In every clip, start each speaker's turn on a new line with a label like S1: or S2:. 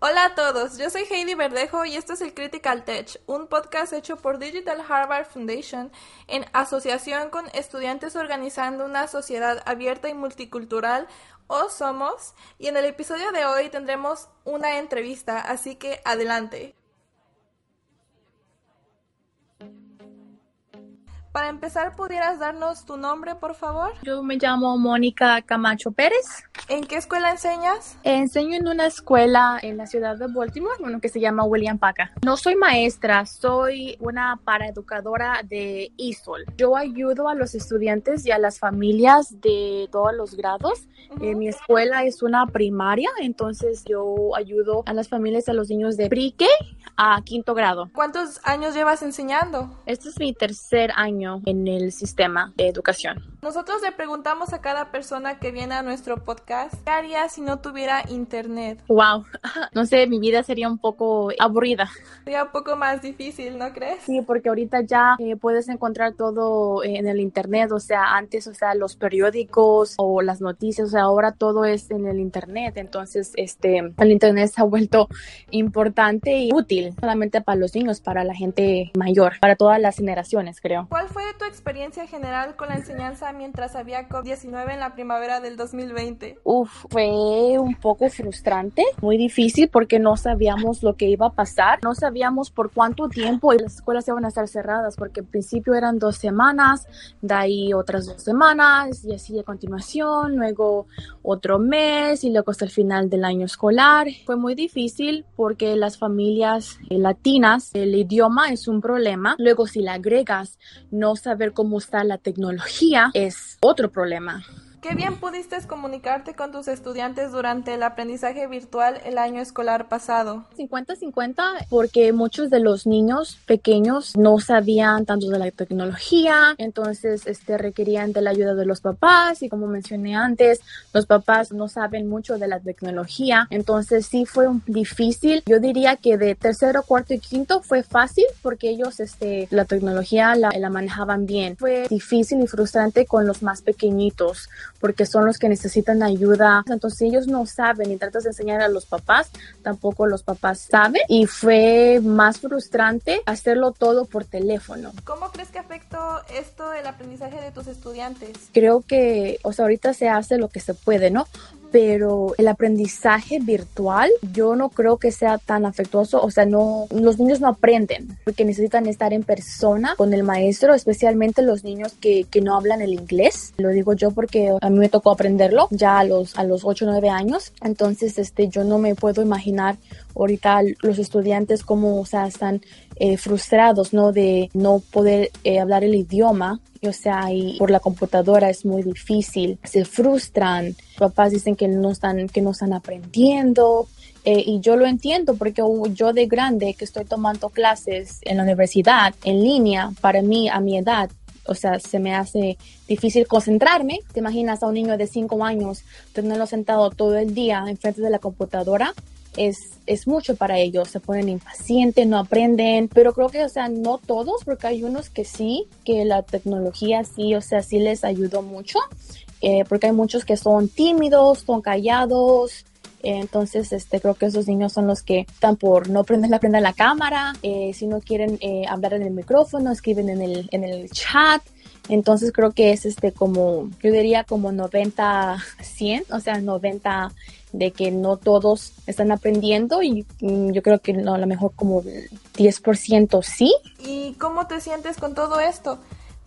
S1: Hola a todos, yo soy Heidi Verdejo y esto es el Critical Tech, un podcast hecho por Digital Harvard Foundation en asociación con estudiantes organizando una sociedad abierta y multicultural o somos y en el episodio de hoy tendremos una entrevista, así que adelante. Para empezar, ¿pudieras darnos tu nombre, por favor?
S2: Yo me llamo Mónica Camacho Pérez.
S1: ¿En qué escuela enseñas?
S2: Enseño en una escuela en la ciudad de Baltimore, bueno, que se llama William Paca. No soy maestra, soy una paraeducadora de ISOL. Yo ayudo a los estudiantes y a las familias de todos los grados. Eh, mi escuela es una primaria, entonces yo ayudo a las familias a los niños de pre a quinto grado.
S1: ¿Cuántos años llevas enseñando?
S2: Este es mi tercer año en el sistema de educación.
S1: Nosotros le preguntamos a cada persona que viene a nuestro podcast, ¿qué haría si no tuviera internet?
S2: Wow, no sé, mi vida sería un poco aburrida.
S1: Sería un poco más difícil, ¿no crees?
S2: Sí, porque ahorita ya eh, puedes encontrar todo en el internet, o sea, antes, o sea, los periódicos o las noticias, o sea, ahora todo es en el internet, entonces, este, el internet se ha vuelto importante y útil, solamente para los niños, para la gente mayor, para todas las generaciones, creo.
S1: ¿Cuál fue tu experiencia general con la enseñanza mientras había COVID-19 en la primavera del 2020?
S2: Uf, fue un poco frustrante, muy difícil porque no sabíamos lo que iba a pasar, no sabíamos por cuánto tiempo las escuelas iban a estar cerradas porque al principio eran dos semanas, de ahí otras dos semanas y así a continuación, luego otro mes y luego hasta el final del año escolar. Fue muy difícil porque las familias eh, latinas, el idioma es un problema. Luego si le agregas no saber cómo está la tecnología es otro problema.
S1: Qué bien pudiste comunicarte con tus estudiantes durante el aprendizaje virtual el año escolar pasado.
S2: 50-50 porque muchos de los niños pequeños no sabían tanto de la tecnología, entonces este, requerían de la ayuda de los papás y como mencioné antes, los papás no saben mucho de la tecnología, entonces sí fue difícil. Yo diría que de tercero, cuarto y quinto fue fácil porque ellos este, la tecnología la, la manejaban bien. Fue difícil y frustrante con los más pequeñitos porque son los que necesitan ayuda. Entonces ellos no saben y tratas de enseñar a los papás, tampoco los papás saben y fue más frustrante hacerlo todo por teléfono.
S1: ¿Cómo crees que afectó esto el aprendizaje de tus estudiantes?
S2: Creo que, o sea, ahorita se hace lo que se puede, ¿no? Pero el aprendizaje virtual yo no creo que sea tan afectuoso, o sea, no, los niños no aprenden porque necesitan estar en persona con el maestro, especialmente los niños que, que no hablan el inglés. Lo digo yo porque a mí me tocó aprenderlo ya a los, a los 8 o 9 años, entonces este, yo no me puedo imaginar ahorita los estudiantes como, o sea, están eh, frustrados, ¿no? De no poder eh, hablar el idioma, o sea, y por la computadora es muy difícil, se frustran, papás dicen que no están, que no están aprendiendo, eh, y yo lo entiendo porque yo de grande que estoy tomando clases en la universidad en línea, para mí a mi edad, o sea, se me hace difícil concentrarme. ¿Te imaginas a un niño de 5 años tenerlo sentado todo el día enfrente de la computadora? Es, es mucho para ellos, se ponen impacientes, no aprenden, pero creo que, o sea, no todos, porque hay unos que sí, que la tecnología sí, o sea, sí les ayudó mucho, eh, porque hay muchos que son tímidos, son callados, entonces, este, creo que esos niños son los que están por no prender la prenda la cámara, eh, si no quieren eh, hablar en el micrófono, escriben en el, en el chat. Entonces creo que es este como, yo diría como 90, 100, o sea, 90 de que no todos están aprendiendo y mm, yo creo que no, a lo mejor como 10% sí.
S1: ¿Y cómo te sientes con todo esto?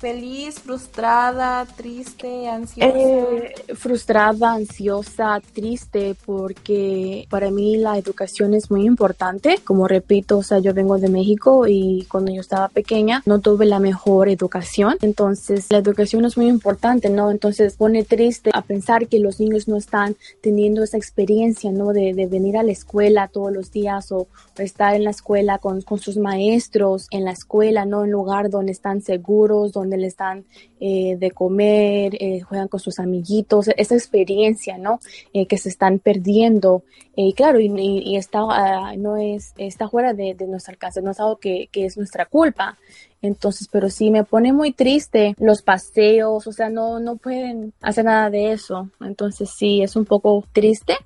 S1: Feliz, frustrada, triste, ansiosa?
S2: Eh, frustrada, ansiosa, triste, porque para mí la educación es muy importante. Como repito, o sea, yo vengo de México y cuando yo estaba pequeña no tuve la mejor educación. Entonces, la educación es muy importante, ¿no? Entonces, pone triste a pensar que los niños no están teniendo esa experiencia, ¿no? De, de venir a la escuela todos los días o, estar en la escuela con, con sus maestros, en la escuela, ¿no? En lugar donde están seguros, donde le están eh, de comer, eh, juegan con sus amiguitos, esa experiencia, ¿no? Eh, que se están perdiendo. Y claro, y, está, ah, no es, está fuera de, de nuestro alcance, no es algo que, que es nuestra culpa. Entonces, pero sí me pone muy triste los paseos, o sea, no, no pueden hacer nada de eso. Entonces sí, es un poco triste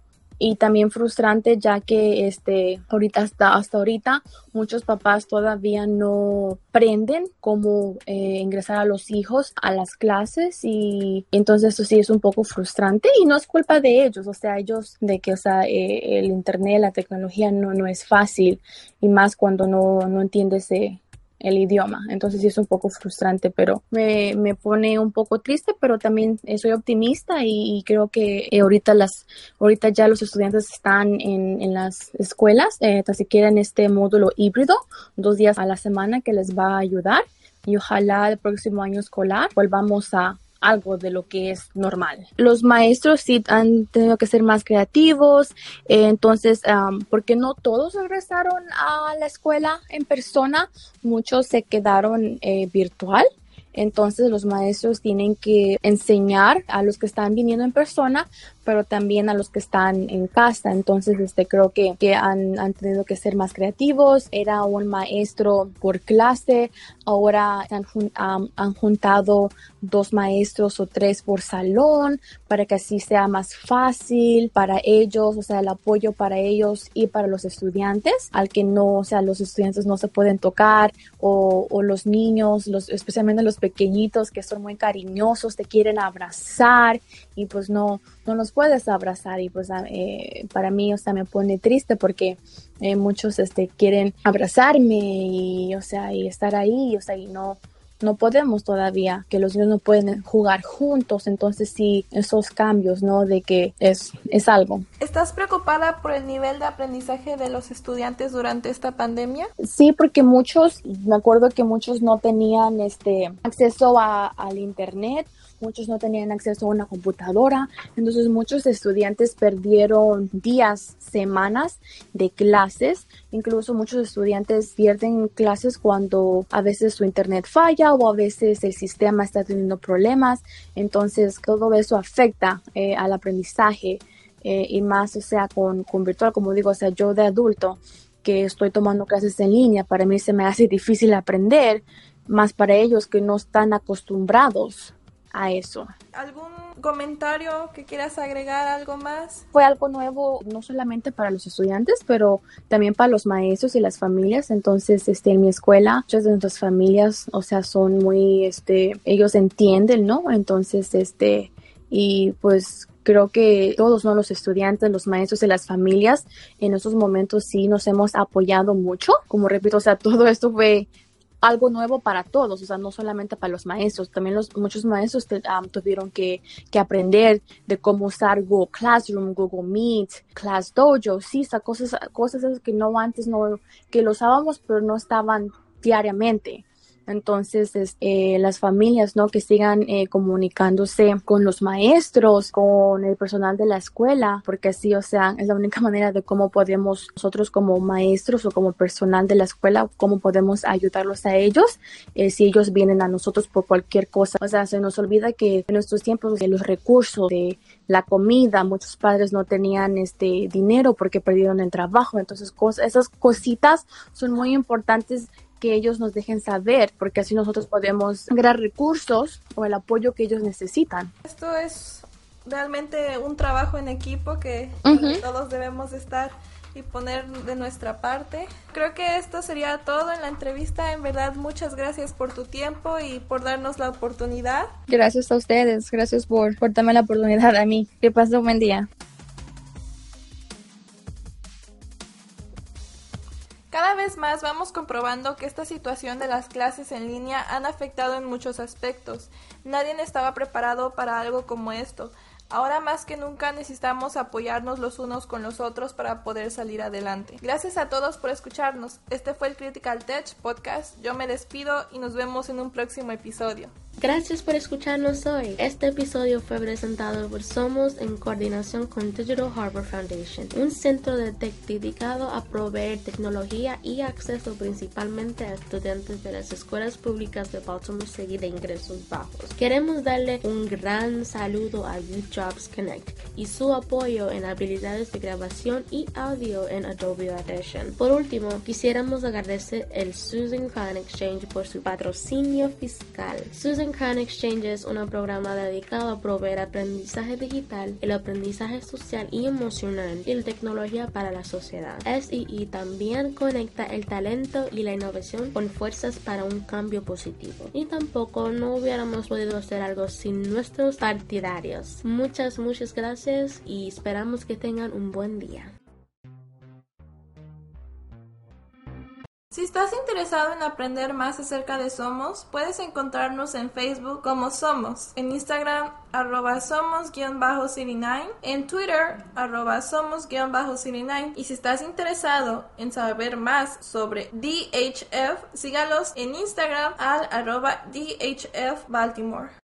S2: y también frustrante ya que este ahorita hasta hasta ahorita muchos papás todavía no aprenden cómo eh, ingresar a los hijos a las clases y entonces eso sí es un poco frustrante y no es culpa de ellos, o sea, ellos de que, o sea, eh, el internet, la tecnología no, no es fácil y más cuando no, no entiendes eh, el idioma. Entonces sí es un poco frustrante, pero me, me pone un poco triste, pero también soy optimista y, creo que ahorita las ahorita ya los estudiantes están en, en las escuelas, eh, tan siquiera en este módulo híbrido, dos días a la semana que les va a ayudar y ojalá el próximo año escolar volvamos a algo de lo que es normal. Los maestros sí han tenido que ser más creativos, eh, entonces, porque no todos regresaron a la escuela en persona, muchos se quedaron eh, virtual. Entonces los maestros tienen que enseñar a los que están viniendo en persona, pero también a los que están en casa. Entonces, este, creo que, que han, tenido que ser más creativos. Era un maestro por clase, ahora han, han, juntado dos maestros o tres por salón para que así sea más fácil para ellos, o sea, el apoyo para ellos y para los estudiantes, al que no, o sea, los estudiantes no se pueden tocar o, o los niños, los, especialmente los pequeñitos que son muy cariñosos, te quieren abrazar y pues no, no los puedes abrazar y pues eh, para mí, o sea, me pone triste porque eh, muchos este, quieren abrazarme y, o sea, y estar ahí, o sea, y no, no podemos todavía, que los niños no pueden jugar juntos, entonces sí, esos cambios, ¿no? De que es, es algo.
S1: ¿Estás preocupada por el nivel de aprendizaje de los estudiantes durante esta pandemia?
S2: Sí, porque muchos, me acuerdo que muchos no tenían este acceso a, al internet muchos no tenían acceso a una computadora, entonces muchos estudiantes perdieron días, semanas de clases, incluso muchos estudiantes pierden clases cuando a veces su internet falla o a veces el sistema está teniendo problemas, entonces todo eso afecta eh, al aprendizaje eh, y más, o sea, con, con virtual, como digo, o sea, yo de adulto que estoy tomando clases en línea, para mí se me hace difícil aprender, más para ellos que no están acostumbrados a eso.
S1: ¿Algún comentario que quieras agregar, algo más?
S2: Fue algo nuevo no solamente para los estudiantes, pero también para los maestros y las familias. Entonces, este, en mi escuela, muchas de nuestras familias, o sea, son muy, este, ellos entienden, ¿no? Entonces, este, y pues creo que todos, ¿no? Los estudiantes, los maestros y las familias en esos momentos sí nos hemos apoyado mucho. Como repito, o sea, todo esto fue algo nuevo para todos, o sea, no solamente para los maestros, también los, muchos maestros tuvieron que, que, aprender de cómo usar Google Classroom, Google Meet, Class Dojo, sí, cosas, cosas que no antes no, que lo usábamos, pero no estaban diariamente. Entonces, eh, las familias, ¿no? Que sigan eh, comunicándose con los maestros, con el personal de la escuela, porque así, o sea, es la única manera de cómo podemos nosotros como maestros o como personal de la escuela, cómo podemos ayudarlos a ellos eh, si ellos vienen a nosotros por cualquier cosa. O sea, se nos olvida que en nuestros tiempos de los recursos, de la comida, muchos padres no tenían este dinero porque perdieron el trabajo, entonces cosas, esas cositas son muy importantes que ellos nos dejen saber, porque así nosotros podemos lograr recursos o el apoyo que ellos necesitan.
S1: Esto es realmente un trabajo en equipo que todos debemos estar y poner de nuestra parte. Creo que esto sería todo en la entrevista. En verdad, muchas gracias por tu tiempo y por darnos la oportunidad.
S2: Gracias a ustedes, gracias por, por darme la oportunidad a mí. Que pasen un buen día.
S1: Cada vez más vamos comprobando que esta situación de las clases en línea han afectado en muchos aspectos. Nadie estaba preparado para algo como esto. Ahora más que nunca necesitamos apoyarnos los unos con los otros para poder salir adelante. Gracias a todos por escucharnos. Este fue el Critical Tech Podcast. Yo me despido y nos vemos en un próximo episodio.
S3: Gracias por escucharnos hoy. Este episodio fue presentado por Somos en coordinación con Digital Harbor Foundation, un centro de tech dedicado a proveer tecnología y acceso principalmente a estudiantes de las escuelas públicas de Baltimore City de ingresos bajos. Queremos darle un gran saludo a Youth Jobs Connect y su apoyo en habilidades de grabación y audio en Adobe Audition. Por último, quisiéramos agradecer el Susan Fan Exchange por su patrocinio fiscal. Susan Khan Exchange es un programa dedicado a proveer aprendizaje digital, el aprendizaje social y emocional y la tecnología para la sociedad. SEE también conecta el talento y la innovación con fuerzas para un cambio positivo. Y tampoco no hubiéramos podido hacer algo sin nuestros partidarios. Muchas, muchas gracias y esperamos que tengan un buen día.
S1: Si estás interesado en aprender más acerca de Somos, puedes encontrarnos en Facebook como Somos, en Instagram arroba somos-city9, en Twitter arroba somos-city9 y si estás interesado en saber más sobre DHF, sígalos en Instagram al arroba DHF Baltimore.